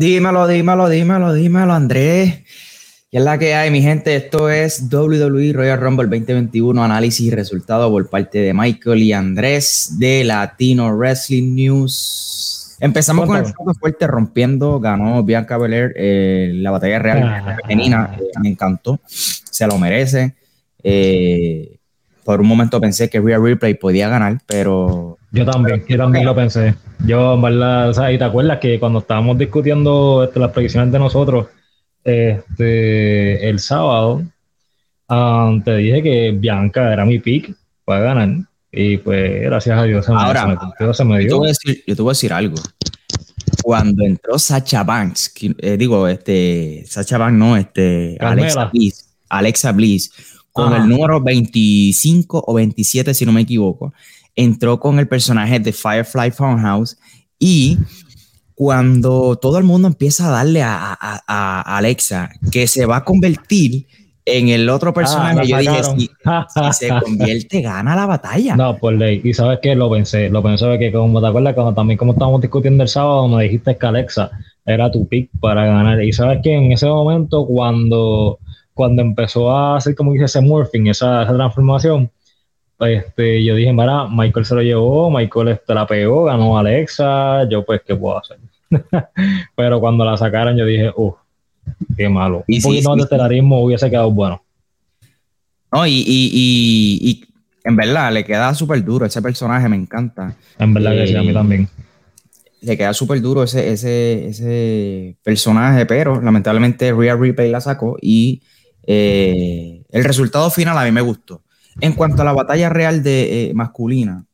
Dímelo, dímelo, dímelo, dímelo, Andrés. ¿Qué es la que hay, mi gente? Esto es WWE Royal Rumble 2021, análisis y resultado por parte de Michael y Andrés de Latino Wrestling News. Empezamos con el foco fuerte rompiendo, ganó Bianca Belair eh, la batalla real ah. femenina, eh, me encantó, se lo merece. Eh, por un momento pensé que Rhea Ripley podía ganar, pero yo también, yo también lo pensé. Yo, en verdad, o sea, y te acuerdas que cuando estábamos discutiendo este, las predicciones de nosotros, este, el sábado, um, te dije que Bianca era mi pick para ganar. Y pues, gracias a Dios, se me, se me dio. Yo, te voy a decir, yo te voy a decir algo. Cuando entró Sacha Banks, eh, digo, este, Sacha Banks no, este, Alexa Bliss, Alexa Bliss, con el número 25 o 27, si no me equivoco entró con el personaje de Firefly Funhouse y cuando todo el mundo empieza a darle a, Alexa que se va a convertir en el otro ah, personaje, yo dije, si, se convierte, gana la batalla. No, por ley. Y sabes qué, lo pensé, lo pensé que como te acuerdas, cuando también como estábamos discutiendo el sábado, me dijiste que Alexa era tu pick para ganar. Y sabes que en ese momento, cuando, cuando empezó a hacer como dice ese morphing, esa, esa transformación, este, yo dije, mira, Michael se lo llevó, Michael la pegó, ganó Alexa, yo pues, ¿qué puedo hacer? Pero cuando la sacaron, yo dije, uff, qué malo. Un poquito de estelarismo hubiese quedado bueno. No, y, y, en verdad le queda súper duro, ese personaje me encanta. En verdad que sí, a mí eh, también. Le queda súper duro ese, ese, ese personaje, pero lamentablemente Rhea Ripley la sacó y eh, el resultado final a mí me gustó. En cuanto a la batalla real de eh, masculina,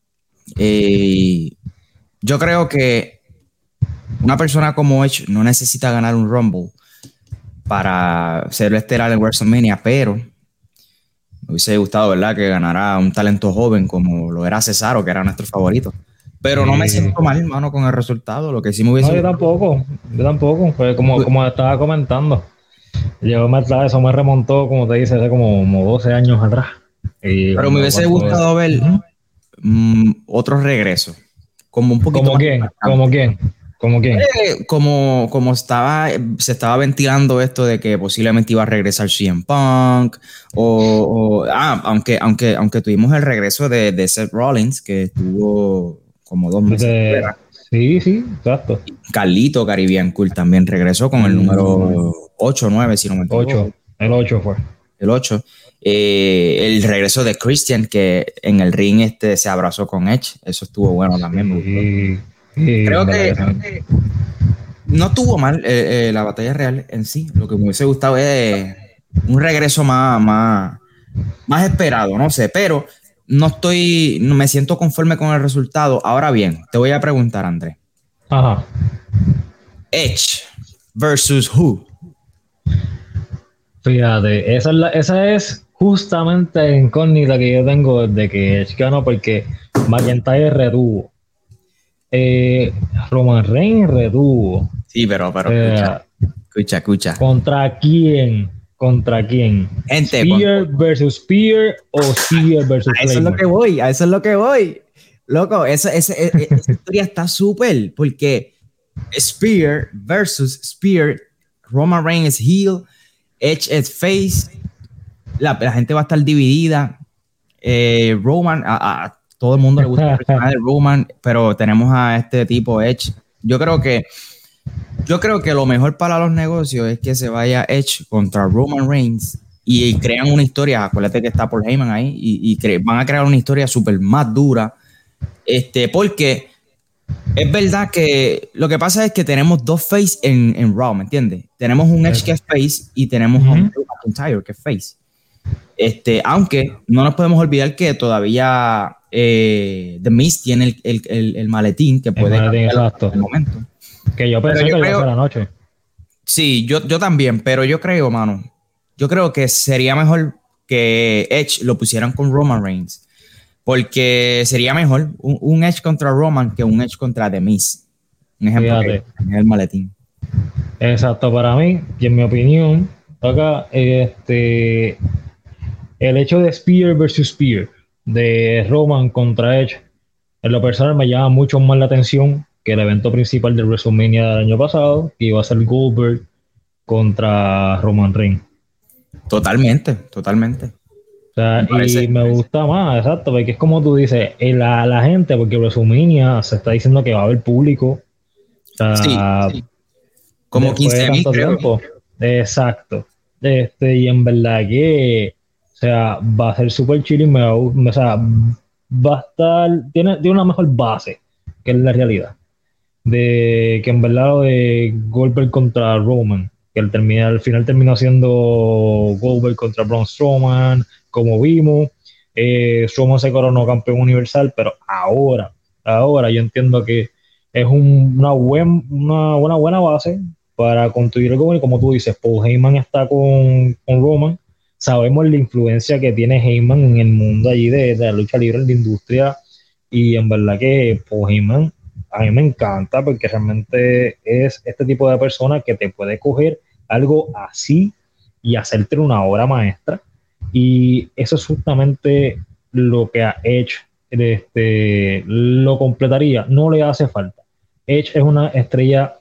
eh, yo creo que una persona como Edge no necesita ganar un Rumble para ser estelar en WrestleMania, pero me hubiese gustado, ¿verdad?, que ganara un talento joven como lo era Cesaro, que era nuestro favorito. Pero no me siento mal, hermano, con el resultado. Lo que sí me hubiese. No, yo tampoco, yo tampoco. Pues como, como estaba comentando, yo me, eso me remontó, como te dice, hace como, como 12 años atrás. Pero me hubiese gustado ver mm, otro regreso. Como un poquito. ¿Como quién? ¿Como quién? ¿Como quién? Eh, como, como estaba, se estaba ventilando esto de que posiblemente iba a regresar CM Punk, o, ah, aunque, aunque, aunque tuvimos el regreso de, Seth Rollins, que estuvo como dos meses. sí, sí, exacto. Carlito Caribbean Cool también regresó con el mm. número 8 o 9, si no me equivoco. 8, el 8 fue. El 8. Eh, el regreso de Christian, que en el ring este se abrazó con Edge, eso estuvo bueno también. Creo que no tuvo mal eh, eh, la batalla real en sí. Lo que me hubiese gustado es un regreso más, más, más esperado, no sé, pero no estoy, no me siento conforme con el resultado. Ahora bien, te voy a preguntar, Andrés. Ajá. Edge versus who? Fíjate, esa es, la, esa es justamente la incógnita que yo tengo desde que es ganó, porque McIntyre retuvo. Eh, Roman Reigns retuvo. Sí, pero, pero escucha, escucha, ¿Contra quién? ¿Contra quién? Gente, Spear versus Spear o Spear versus A eso es lo que voy, a eso es lo que voy. Loco, esa, esa, e, e, esa historia está súper, porque Spear versus Spear, Roman Reigns es heel, Edge es face, la, gente va a estar dividida. Eh, Roman, a, todo el mundo le gusta el personaje de Roman, pero tenemos a este tipo Edge. Yo creo que yo creo que lo mejor para los negocios es que se vaya Edge contra Roman Reigns y crean una historia. Acuérdate que está Paul Heyman ahí y, van a crear una historia súper más dura. Este, porque es verdad que lo que pasa es que tenemos dos face en, en Raw, ¿me entiendes? Tenemos un Edge que es face y tenemos un McIntyre que es face. Este, aunque no nos podemos olvidar que todavía eh, The Mist tiene el, maletín que puede el en el momento. Que yo pensé que creo, la noche. Sí, yo, yo también, pero yo creo, mano, yo creo que sería mejor que Edge lo pusieran con Roman Reigns. Porque sería mejor un, Edge contra Roman que un Edge contra The Miz. Un ejemplo que, el maletín. Exacto, para mí, y en mi opinión, acá, este, el hecho de Spear versus Spear, de Roman contra Edge, en lo personal me llama mucho más la atención que el evento principal de WrestleMania del año pasado, que iba a ser Goldberg contra Roman Reigns. Totalmente, totalmente. O sea, y me gusta más, exacto, porque es como tú dices, eh, la, la gente, porque WrestleMania se está diciendo que va a haber público. O sea, sí, Como 15 mil, tiempo. Exacto. Este, y en verdad que, o sea, va a ser súper chilling, me o sea, va a estar, tiene, tiene una mejor base, que es la realidad de que en verdad lo de Goldberg contra Roman, que al, termina, al final terminó siendo Goldberg contra Braun Strowman, como vimos. Eh, Strowman se coronó campeón universal, pero ahora, ahora yo entiendo que es una, buen, una, una buena base para construir algo y como tú dices, Paul Heyman está con, con Roman, sabemos la influencia que tiene Heyman en el mundo allí de, de la lucha libre, en la industria, y en verdad que Paul Heyman a mí me encanta porque realmente es este tipo de persona que te puede coger algo así y hacerte una obra maestra. Y eso es justamente lo que a Edge este, lo completaría. No le hace falta. Edge es una estrella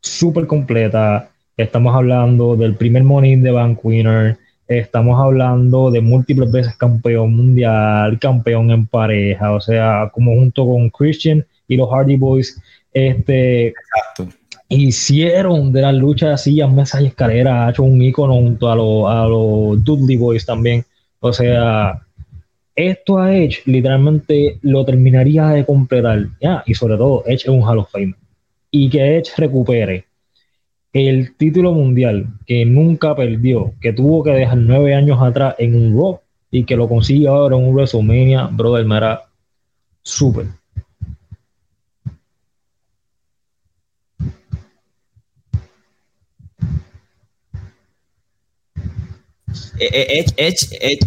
súper completa. Estamos hablando del primer Money de Bank Winner. Estamos hablando de múltiples veces campeón mundial, campeón en pareja, o sea, como junto con Christian y los Hardy Boys este, hicieron de las luchas de sillas, mesas y escaleras, ha hecho un icono junto a los, a los Dudley Boys también. O sea, esto a Edge literalmente lo terminaría de completar. ¿ya? Y sobre todo, Edge es un Hall of Fame. Y que Edge recupere el título mundial que nunca perdió, que tuvo que dejar nueve años atrás en un Raw y que lo consigue ahora en un WrestleMania, brother, me era súper. Eh, eh,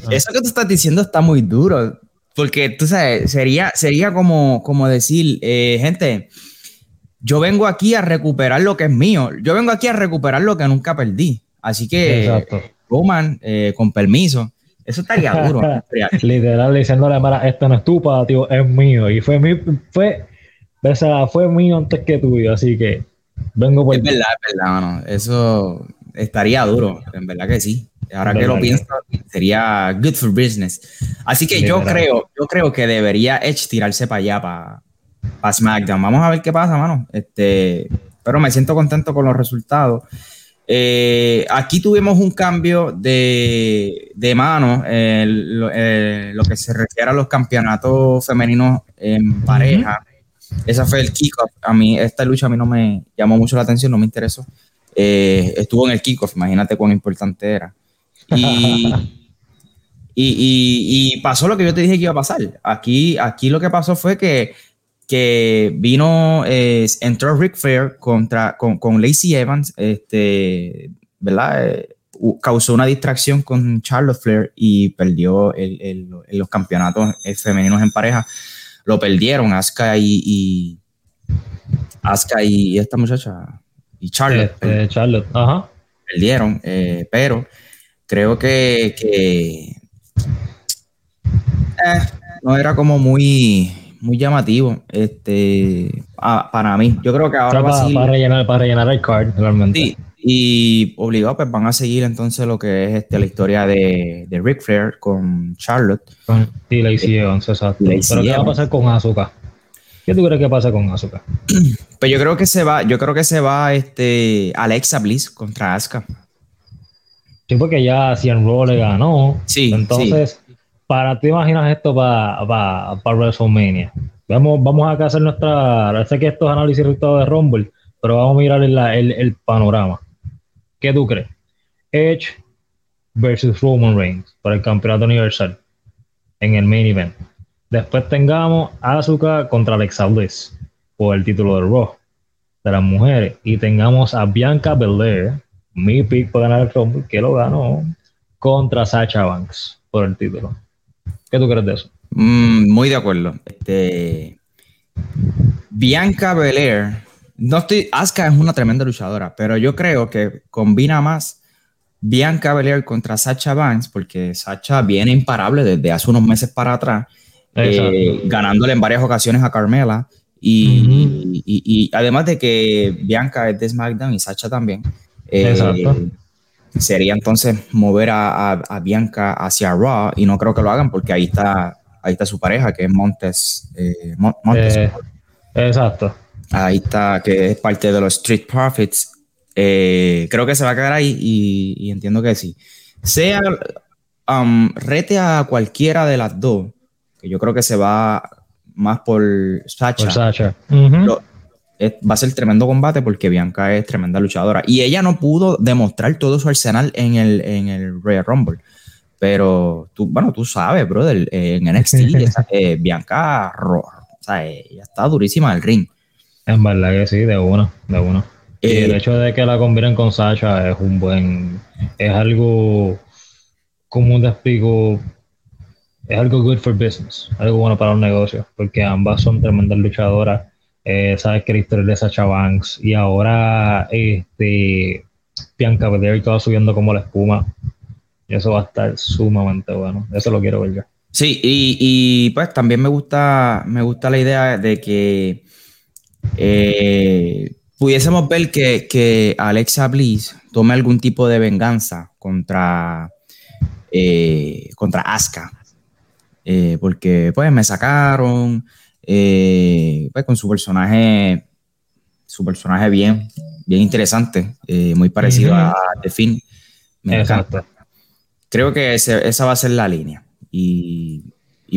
ah. eso que tú estás diciendo está muy duro, porque tú sabes, sería, sería como, como decir, eh, gente, yo vengo aquí a recuperar lo que es mío, yo vengo aquí a recuperar lo que nunca perdí. Así que, Roman, con permiso, eso estaría duro. Literal, diciéndole, Mara, esto no es tu patio, es mío. Y fue, mi, fue, o sea, fue mío antes que tuyo, así que vengo por Es verdad, es verdad, mano. Eso estaría duro, en verdad que sí. Ahora que lo pienso, sería good for business. Así que yo creo, yo creo que debería Edge tirarse para allá, para, SmackDown. Vamos a ver qué pasa, mano. Este, pero me siento contento con los resultados. Eh, aquí tuvimos un cambio de, de mano, lo que se refiere a los campeonatos femeninos en pareja. Esa fue el kickoff. A mí, esta lucha a mí no me llamó mucho la atención, no me interesó. Eh, estuvo en el kickoff, imagínate cuán importante era. Y, pasó lo que yo te dije que iba a pasar. Aquí, aquí lo que pasó fue que, que vino, eh, entró Rick Fair contra, con, con Lacey Evans, este, ¿verdad? Eh, causó una distracción con Charlotte Flair y perdió los campeonatos femeninos en pareja. Lo perdieron Asuka y, y Asuka y esta muchacha y Charlotte. Charlotte, ajá. Perdieron, eh, pero creo que, eh, no era como muy, muy llamativo este, para mí. Yo creo que ahora va para, para, rellenar, para rellenar el card, realmente. Sí, y obligado, pues van a seguir entonces lo que es este, la historia de, de Ric Flair con Charlotte. Sí, Lacey eh, Evans, exacto. Pero ¿qué va a pasar con Asuka? ¿Qué tú crees que pasa con Asuka? Pues yo creo que se va, yo creo que se va este Alexa Bliss contra Asuka. Sí, porque ya Cien Raw le ganó. Sí. Entonces, para ti imaginas esto para para WrestleMania. Vamos, vamos a hacer nuestra. Sé que esto es análisis resultado de Rumble, pero vamos a mirar el, el, panorama. ¿Qué tú crees? Edge versus Roman Reigns para el campeonato universal en el main event. Después tengamos Asuka contra Alexa Bliss por el título de Raw de las mujeres. Y tengamos a Bianca Belair mi pick para ganar el Rumble, que lo ganó contra Sacha Banks por el título. ¿Qué tú crees de eso? Mm, muy de acuerdo. Este, Bianca Belair, no estoy, Asuka es una tremenda luchadora, pero yo creo que combina más Bianca Belair contra Sacha Banks, porque Sacha viene imparable desde hace unos meses para atrás, eh, ganándole en varias ocasiones a Carmela Y, y, además de que Bianca es de SmackDown y Sacha también. Eh, sería entonces mover a, a, Bianca hacia Raw y no creo que lo hagan porque ahí está, ahí está su pareja que es Montes. Eh, Montes eh, exacto. Ahí está, que es parte de los Street Profits. creo que se va a quedar ahí y, entiendo que sí. Sea um, rete a cualquiera de las dos, que yo creo que se va más por Sacha. Va a ser tremendo combate porque Bianca es tremenda luchadora. Y ella no pudo demostrar todo su arsenal en el, en el Royal Rumble. Pero tú, bueno, tú sabes, brother, en NXT, eh, Bianca, o sea, ella está durísima en el ring. En verdad que sí, de uno, de uno. y el eh, hecho de que la combinen con Sacha es un buen, es algo, como un despigo es algo good for business, algo bueno para un negocio, porque ambas son tremendas luchadoras. Eh, sabes que la historia de Sacha Banks y ahora este Bianca Belair va subiendo como la espuma. Y eso va a estar sumamente bueno. Eso lo quiero ver yo. Sí, y, pues también me gusta, me gusta la idea de que eh, pudiésemos ver que, que, Alexa Bliss tome algún tipo de venganza contra, eh, contra Asuka eh, porque pues me sacaron, eh, pues con su personaje, su personaje bien, bien interesante, eh, muy parecido a The Finn. Exacto. Creo que esa va a ser la línea y,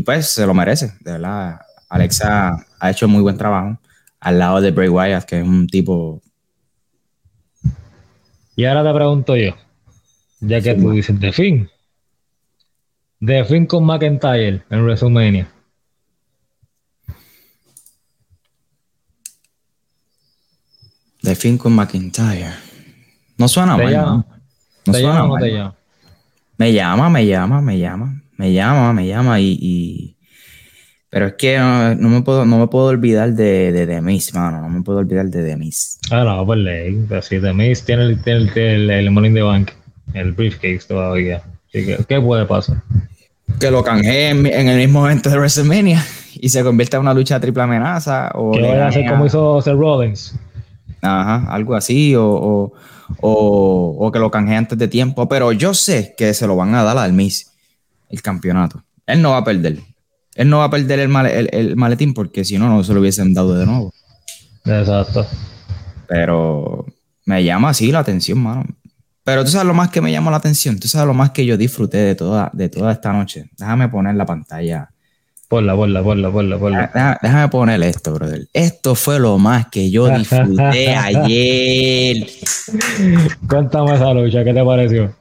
pues se lo merece, de verdad. Alexa ha hecho muy buen trabajo al lado de Bray Wyatt, que es un tipo... Y ahora te pregunto yo, ya que tú dices The Finn, de fin con McIntyre en WrestleMania. De fin con McIntyre. No suena mal. No, suena mal. Me llama, me llama, me llama, me llama, me llama y, pero es que no, me puedo, no me puedo olvidar de, de Demis, mano. No me puedo olvidar de Demis. Ah, no, pues ley. Si Demis tiene, el, tiene el, el, Money in the Bank, el briefcase todavía. ¿qué puede pasar? que lo canjee en, el mismo evento de WrestleMania y se convierta en una lucha de triple amenaza. O que vaya a hacer como hizo Seth Rollins. Ajá, algo así, o, que lo canjee antes de tiempo. Pero yo sé que se lo van a dar al Miss, el campeonato. Él no va a perder. Él no va a perder el, el maletín porque si no, no se lo hubiesen dado de nuevo. Exacto. Pero me llama así la atención, mano. Pero tú sabes lo más que me llamó la atención, tú sabes lo más que yo disfruté de toda, de toda esta noche. Déjame poner la pantalla. Ponla, ponla, ponla, ponla, ponla. Déjame, déjame poner esto, brother. Esto fue lo más que yo disfruté ayer. Cuéntame esa lucha, ¿qué te pareció?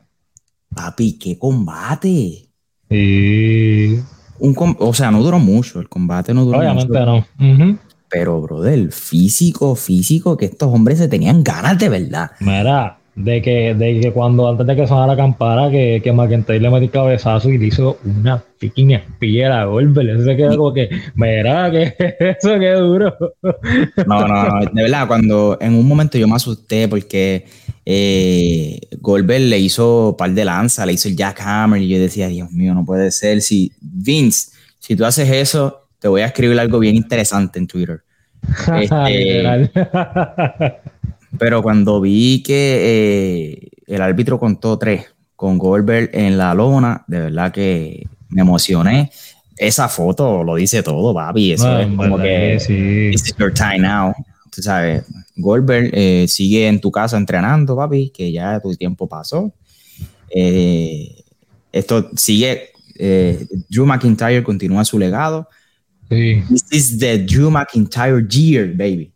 Papi, qué combate. Sí. Un o sea, no duró mucho, el combate no duró Obviamente mucho. no. Pero, brother, físico, físico, que estos hombres se tenían ganas de verdad. Mira, de que, de que cuando antes de que sonara la campana, que, que McIntyre le metió cabezazo y le hizo una pequeña espilla a Goldberg. Eso se quedó como que, mira, que eso qué duro. No, no, de verdad, cuando en un momento yo me asusté porque eh, Goldberg le hizo par de lanza, le hizo el jackhammer y yo decía, Dios mío, no puede ser. Si Vince, si tú haces eso, te voy a escribir algo bien interesante en Twitter. Este, pero cuando vi que eh, el árbitro contó tres con Goldberg en la lona, de verdad que me emocioné. Esa foto lo dice todo. Eso es como que it's your time now. Tú sabes, Goldberg eh, sigue en tu casa entrenando, papi, que ya tu tiempo pasó. Eh, esto sigue. Drew McIntyre continúa su legado. This is the Drew McIntyre year, baby.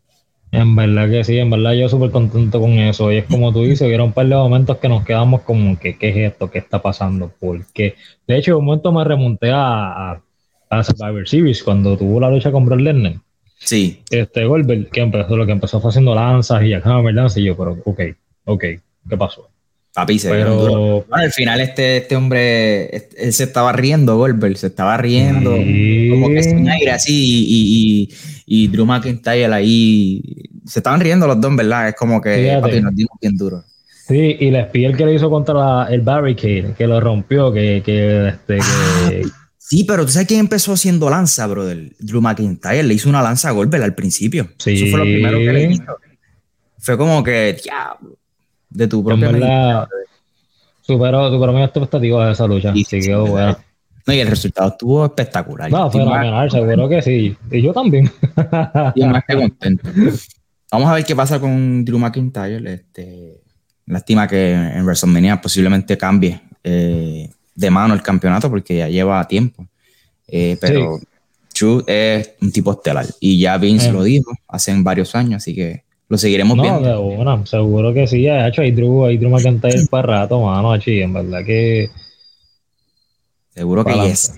En verdad que sí, en verdad yo súper contento con eso. Y es como tú dices, hubo un par de momentos que nos quedamos como que, ¿qué es esto? ¿Qué está pasando? Porque, de hecho, un momento me remonté a, a, Survivor Series cuando tuvo la lucha con Brock Lesnar. Sí. Este Goldberg, que empezó, lo que empezó fue haciendo lanzas y Jackhammer lanzas, y yo, pero, ok, ok, ¿qué pasó? Papi, se Pero... al final este, este hombre, él se estaba riendo, Goldberg, se estaba riendo, como que sin aire así, y, y, y, Drew McIntyre ahí, se estaban riendo los dos, ¿verdad? Es como que, papi, nos dimos bien duro. Sí, y la espiel que le hizo contra el barricade, que lo rompió, que, que, este, que, Sí, pero tú sabes quién empezó haciendo lanza, brother. Drew McIntyre le hizo una lanza a Goldberg al principio. Sí. Eso fue lo primero que le hizo. Fue como que, diablo, de tu propia verdad, superó, superó mis expectativas de esa lucha. Sí, Sí, sí, quedó sí. No, y el resultado estuvo espectacular. No, fenomenal, seguro que sí. Y yo también. estoy más que contento. Vamos a ver qué pasa con Drew McIntyre. Este, lástima que en WrestleMania posiblemente cambie eh, de mano el campeonato porque ya lleva tiempo. Eh, pero Drew es un tipo estelar y ya Vince Eh. lo dijo hace varios años, así que lo seguiremos No, viendo. de una, seguro que sí. De hecho, hay Drew, hay Drew McIntyre para rato, mano, aquí, en verdad que... Seguro que Para yes.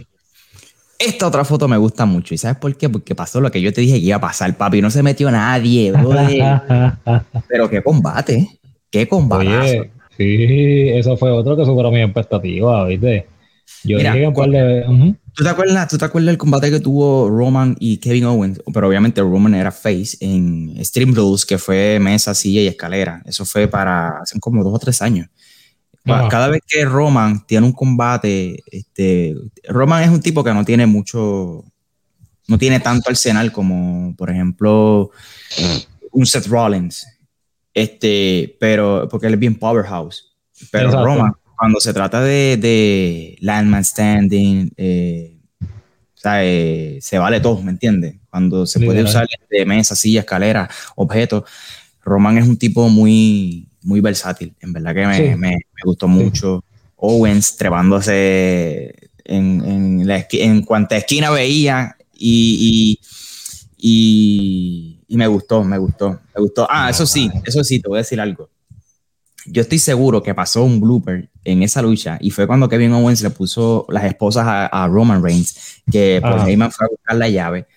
Esta otra foto me gusta mucho. ¿Y sabes por qué? Porque pasó lo que yo te dije que iba a pasar, papi. No se metió nadie. Pero qué combate. Qué combate. Sí, eso fue otro que superó mis expectativas, ¿viste? Yo Mira, un par de... ¿Tú te, acuerdas, ¿Tú te acuerdas del combate que tuvo Roman y Kevin Owens? Pero obviamente Roman era face en Stream Rules, que fue mesa, silla y escalera. Eso fue para hace como dos o tres años. Cada vez que Roman tiene un combate, este, Roman es un tipo que no tiene mucho, no tiene tanto arsenal como, por ejemplo, un Seth Rollins. Este, pero, porque él es bien powerhouse. Pero Exacto. Roman, cuando se trata de, de Landman Standing, eh, o sea, eh, se vale todo, ¿me entiendes? Cuando se puede usar de mesa, silla, escalera, objetos. Roman es un tipo muy, muy versátil. En verdad que me, Sí. me- me gustó mucho. Owens trepándose en, en, la esqui- en cuanta esquina veía y, y, y- y me gustó, me gustó, me gustó. Ah, eso sí, eso sí, te voy a decir algo. Yo estoy seguro que pasó un blooper en esa lucha y fue cuando Kevin Owens le puso las esposas a, a Roman Reigns, que pues. Heyman fue a buscar la llave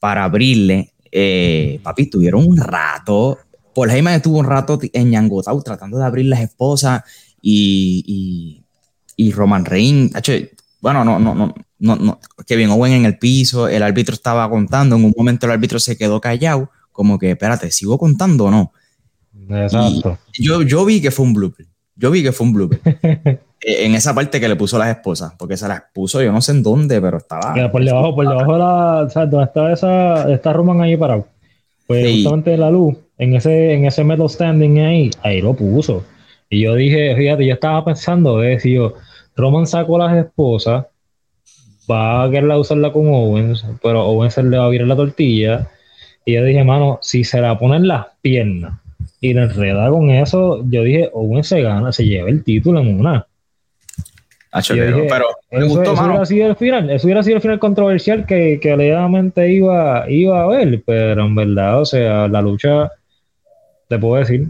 para abrirle. Eh, papi, tuvieron un rato. Paul Heyman estuvo un rato enñangotado tratando de abrir las esposas y, y, y Roman Reigns, bueno, no, no, no, no, no, Kevin Owen en el piso, el árbitro estaba contando, en un momento el árbitro se quedó callado, como que, espérate, ¿sigo contando o no? Exacto. Yo, yo vi que fue un blooper, yo vi que fue un blooper. Eh, en esa parte que le puso las esposas, porque se las puso yo no sé en dónde, pero estaba... Por debajo, por debajo de la, ¿sabes? ¿Dónde está esa, está Roman ahí parado? Pues Sí. justamente la luz, en ese, en ese metal standing ahí, ahí lo puso. Y yo dije, fíjate, yo estaba pensando, de decir yo, Roman sacó las esposas, va a querer usarla con Owens, pero Owens se le va a virar la tortilla. Y yo dije, mano, si se la ponen las piernas y le enreda con eso, yo dije, Owens se gana, se lleva el título en una. Pero, dije, pero me Eso, gustó, eso hubiera sido el final, eso hubiera sido el final controversial que, que alegadamente iba, iba a haber, pero en verdad, o sea, la lucha, te puedo decir,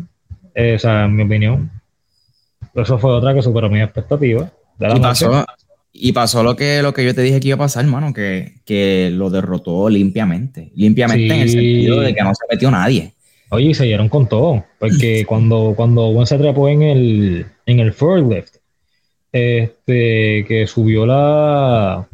eh, o sea, en mi opinión, eso fue otra que superó mis expectativas. La Y pasó, y pasó lo que, lo que yo te dije que iba a pasar, hermano, que, que lo derrotó limpiamente. Limpiamente en el sentido de que no se metió nadie. Oye, y se dieron con todo, porque cuando, cuando Owen se trepó en el, en el forklift, este, que subió la,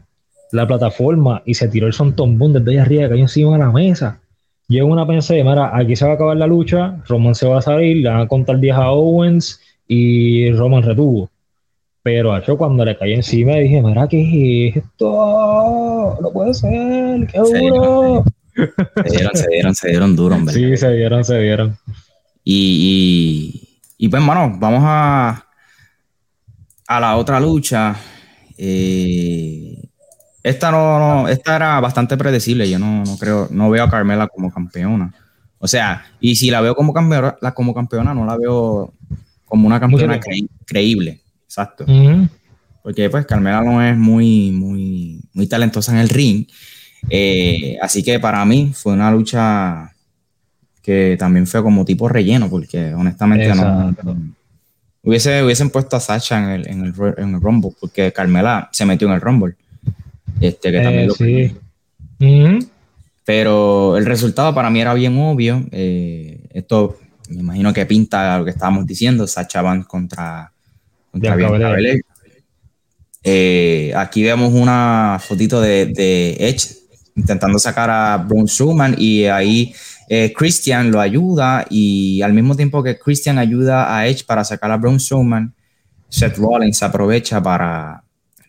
la plataforma y se tiró el Sonton Boom desde allá arriba, cayó encima de la mesa. Yo una pensé, mira, aquí se va a acabar la lucha, Roman se va a salir, le van a contar 10 a Owens y Roman retuvo. Pero hecho cuando le caí encima dije, mira, ¿qué es esto? No puede ser, qué duro. Se dieron, se dieron, se dieron duro, hombre. Sí, se dieron, se dieron. Y, y, y pues, hermano, vamos a, a la otra lucha. Eh, esta no, no- esta era bastante predecible. Yo no, no creo, no veo a Carmela como campeona. O sea, y si la veo como campeona, la, como campeona, no la veo como una campeona creíble. Exacto. Porque pues Carmela no es muy, muy, muy talentosa en el ring. Eh, así que para mí fue una lucha que también fue como tipo relleno, porque honestamente no, hubiese, hubiesen puesto a Sacha en el, en, el, en el Rumble, porque Carmela se metió en el Rumble. Este, que también Eh, lo sí. Pero el resultado para mí era bien obvio. Eh, esto me imagino que pinta lo que estábamos diciendo, Sacha Van contra, contra Bianca Bianca Belair. Belair. Eh, aquí vemos una fotito de, de Edge intentando sacar a Braun Strowman y ahí eh, Christian lo ayuda y al mismo tiempo que Christian ayuda a Edge para sacar a Braun Strowman, Seth Rollins aprovecha para,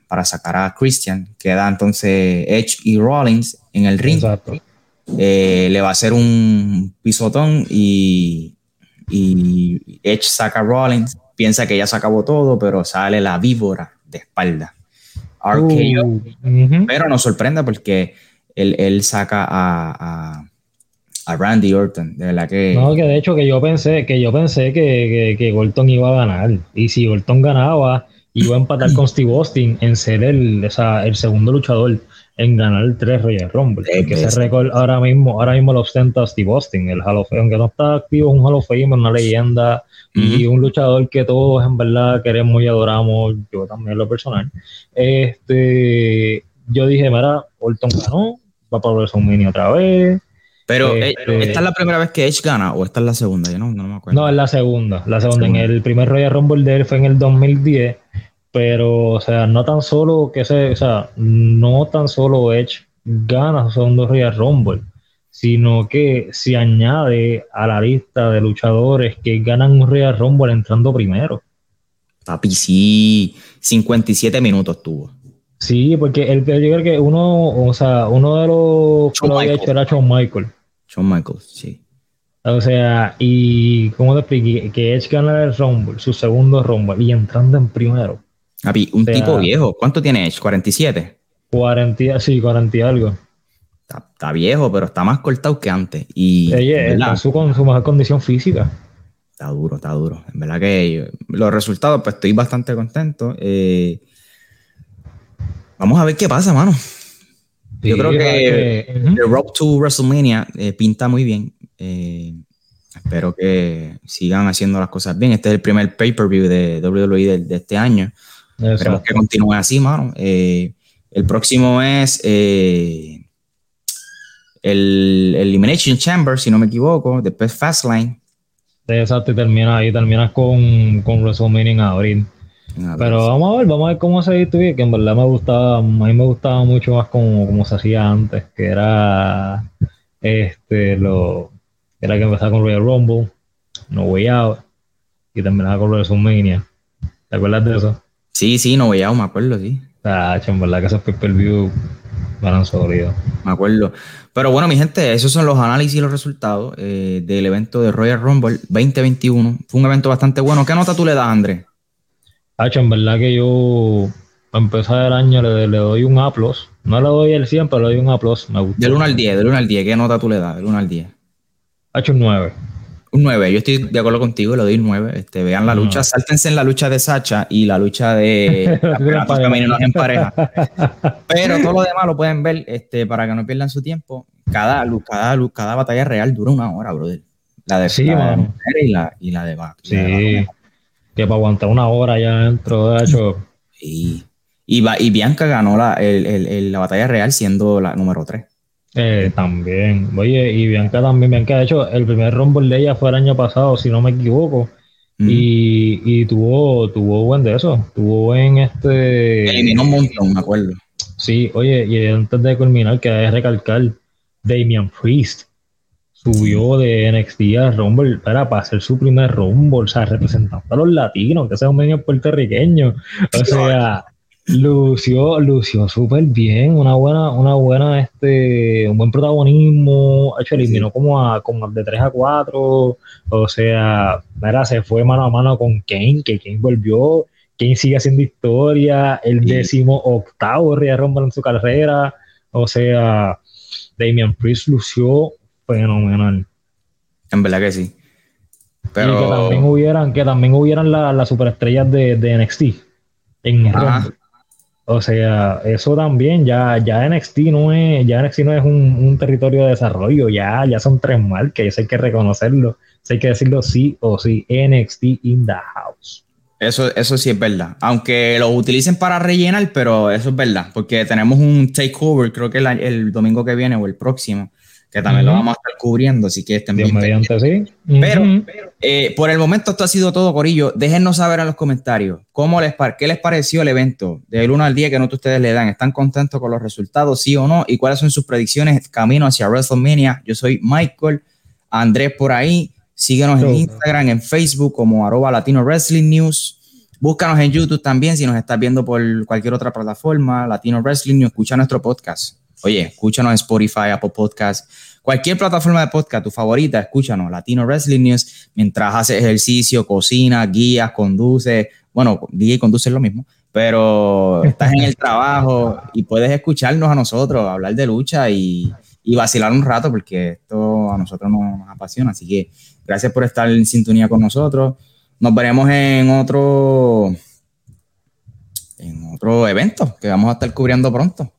para sacar a Christian. Queda entonces Edge y Rollins en el ring. Eh, le va a hacer un pisotón y, y Edge saca a Rollins. Piensa que ya se acabó todo, pero sale la víbora de espalda. RKO. Uh, Pero nos sorprende porque él, él saca a, a, Randy Orton. De verdad que. No, que de hecho que yo pensé, que yo pensé que, que, Orton iba a ganar. Y si Orton ganaba, iba a empatar con Steve Austin en ser el, el segundo luchador en ganar el 3 Royal Rumble. que ese récord ahora mismo, ahora mismo lo ostenta Steve Austin, el Hall of Fame, aunque no está activo, es un Hall of Fame, una leyenda y un luchador que todos en verdad queremos y adoramos, yo también lo personal. Este, yo dije, mira, Orton ganó, va para WrestleMania otra vez. Pero, eh, este ¿esta es la primera vez que Edge gana o esta es la segunda? Yo no, no me acuerdo. No, es la segunda. La segunda. En el primer Royal Rumble de él fue en el 2010 pero, o sea, no tan solo que se, o sea, no tan solo Edge gana su segundo Royal Rumble, sino que se añade a la lista de luchadores que ganan un Royal Rumble entrando primero. Papi, sí, 57 minutos tuvo. Sí, porque el, yo creo que uno, o sea, uno de los que lo había hecho era Shawn Michael. Shawn Michaels, sí. O sea, y como te expliqué, que Edge gana el Rumble, su segundo Rumble, y entrando en primero un tipo viejo. ¿Cuánto tiene Edge? ¿47? 40, sí, 40 y algo. Está, viejo, pero está más cortado que antes. Y está su, con su mejor condición física. Está duro, está duro. En verdad que los resultados, pues estoy bastante contento. Eh, vamos a ver qué pasa, mano. Yo creo que, el Rock to WrestleMania eh, pinta muy bien. Eh, espero que sigan haciendo las cosas bien. Este es el primer pay-per-view de WWE de, este año. Esperemos que continúe así, mano. Eh, el próximo es eh, el, Elimination Chamber, si no me equivoco, después Fastlane. Exacto, y termina ahí, terminas con, con WrestleMania en abril. Pero vamos a ver, vamos a ver cómo se visto que en verdad me gustaba, a mí me gustaba mucho más como, como se hacía antes, que era este lo era que empezaba con Royal Rumble, No Way Out, y terminaba con WrestleMania. ¿Te acuerdas de eso? Sí, sí, no veía, me acuerdo, sí. Ah, en verdad que esos pay-per-view van sólidos. Me acuerdo. Pero bueno, mi gente, esos son los análisis y los resultados eh, del evento de Royal Rumble 2021. Fue un evento bastante bueno. ¿Qué nota tú le das, Andrés? Hacho, en verdad que yo, para empezar el año, le, doy un A+. No le doy el 100, pero le doy un A+. Me gustó. Del 1 al 10, del 1 al 10, ¿qué nota tú le das? Del 1 al 10. Hacho, un 9. Un 9, yo estoy de acuerdo contigo, le doy un 9. Este, vean la lucha, sáltense en la lucha de Sacha y la lucha de femeninos en pareja. Pero todo lo demás lo pueden ver este, para que no pierdan su tiempo. Cada, cada, cada batalla real dura una hora, brother. La de, sí, la y, la, y la de Sí, que para aguantar una hora ya dentro, de hecho. Y, y, Bianca ganó la, el, la batalla real siendo la número 3. Eh, también. Oye, y Bianca también, Bianca, de hecho, el primer Rumble de ella fue el año pasado, si no me equivoco. Mm. Y, y, tuvo, tuvo buen de eso. Tuvo buen este. Eliminó un montón, me acuerdo. Sí, oye, y antes de culminar, que que recalcar, Damian Priest subió de NXT a Rumble para, para hacer su primer Rumble, o sea, representando a los latinos, que sea un medio puertorriqueño. O sea, Lució, lució súper bien, una buena, una buena, este, un buen protagonismo, hecho eliminó como a como de 3 a 4, o sea, mira, se fue mano a mano con Kane, que Kane volvió, Kane sigue haciendo historia, el décimo octavo Real Rumble en su carrera, o sea, Damian Priest lució fenomenal. En verdad que sí. Pero... Y que también hubieran, que también hubieran las superestrellas de, de NXT en el. O sea, eso también, ya, ya NXT no es, ya NXT no es un, territorio de desarrollo, ya, ya son tres marcas, eso hay que reconocerlo, eso hay que decirlo sí o sí, NXT in the house. Eso, eso sí es verdad. Aunque lo utilicen para rellenar, pero eso es verdad. Porque tenemos un takeover, creo que el domingo que viene o el próximo, que también lo vamos a estar cubriendo, así que estén bien mediante, sí. Pero eh, por el momento esto ha sido todo, Corillo. Déjennos saber en los comentarios cómo les qué les pareció el evento del 1 al 10 que nota ustedes le dan. ¿Están contentos con los resultados, sí o no? ¿Y cuáles son sus predicciones camino hacia WrestleMania? Yo soy Michael, Andrés por ahí. Síguenos en Instagram, en Facebook como arroba Latino Wrestling News. Búscanos en YouTube también si nos estás viendo por cualquier otra plataforma, Latino Wrestling News, escucha nuestro podcast. Oye, escúchanos en Spotify, Apple Podcast, cualquier plataforma de podcast, tu favorita, escúchanos, Latino Wrestling News, mientras haces ejercicio, cocina, guías, conduces, bueno, guía y conduce es lo mismo, pero estás en el trabajo y puedes escucharnos a nosotros, hablar de lucha y, vacilar un rato porque esto a nosotros nos apasiona, así que gracias por estar en sintonía con nosotros. Nos veremos en otro en otro evento que vamos a estar cubriendo pronto.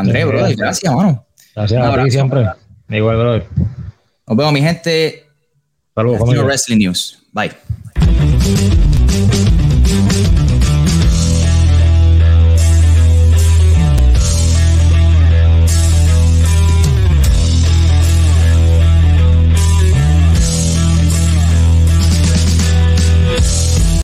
André, brother, gracias, mano. Gracias a ti siempre. Igual, brother. Nos vemos, mi gente. Saludos, Wrestling News. Bye.